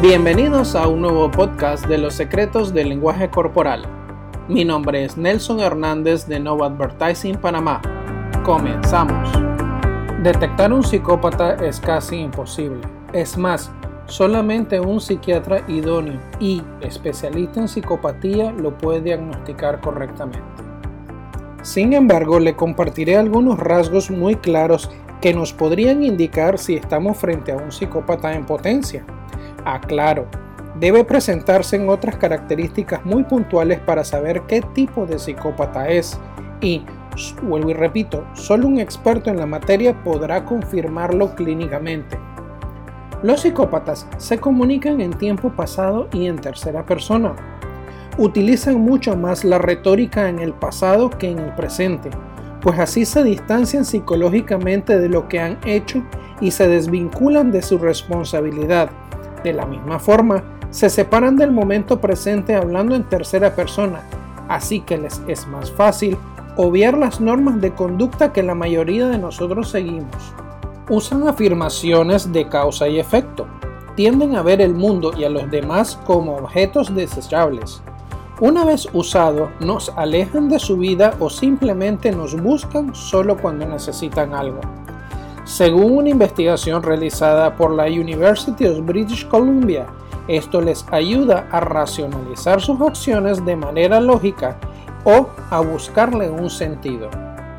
Bienvenidos a un nuevo podcast de los secretos del lenguaje corporal. Mi nombre es Nelson Hernández de Nova Advertising Panamá. Comenzamos. Detectar un psicópata es casi imposible. Es más, solamente un psiquiatra idóneo y especialista en psicopatía lo puede diagnosticar correctamente. Sin embargo, le compartiré algunos rasgos muy claros que nos podrían indicar si estamos frente a un psicópata en potencia. Aclaro, debe presentarse en otras características muy puntuales para saber qué tipo de psicópata es y, vuelvo y repito, solo un experto en la materia podrá confirmarlo clínicamente. Los psicópatas se comunican en tiempo pasado y en tercera persona. Utilizan mucho más la retórica en el pasado que en el presente, pues así se distancian psicológicamente de lo que han hecho y se desvinculan de su responsabilidad de la misma forma, se separan del momento presente hablando en tercera persona, así que les es más fácil obviar las normas de conducta que la mayoría de nosotros seguimos. Usan afirmaciones de causa y efecto. Tienden a ver el mundo y a los demás como objetos desechables. Una vez usado, nos alejan de su vida o simplemente nos buscan solo cuando necesitan algo. Según una investigación realizada por la University of British Columbia, esto les ayuda a racionalizar sus acciones de manera lógica o a buscarle un sentido.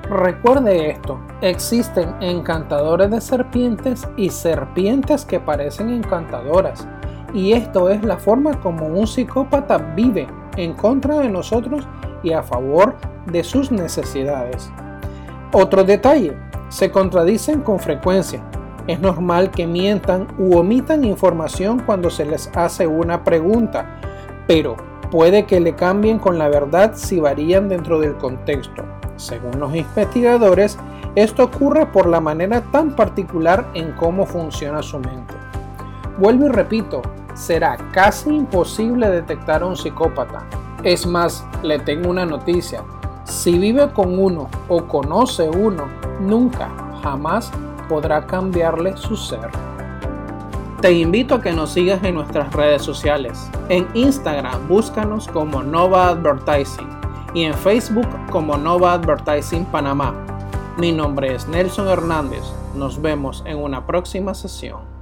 Recuerde esto, existen encantadores de serpientes y serpientes que parecen encantadoras, y esto es la forma como un psicópata vive en contra de nosotros y a favor de sus necesidades. Otro detalle, se contradicen con frecuencia. Es normal que mientan u omitan información cuando se les hace una pregunta, pero puede que le cambien con la verdad si varían dentro del contexto. Según los investigadores, esto ocurre por la manera tan particular en cómo funciona su mente. Vuelvo y repito, será casi imposible detectar a un psicópata. Es más, le tengo una noticia. Si vive con uno o conoce uno, nunca, jamás podrá cambiarle su ser. Te invito a que nos sigas en nuestras redes sociales. En Instagram búscanos como Nova Advertising y en Facebook como Nova Advertising Panamá. Mi nombre es Nelson Hernández. Nos vemos en una próxima sesión.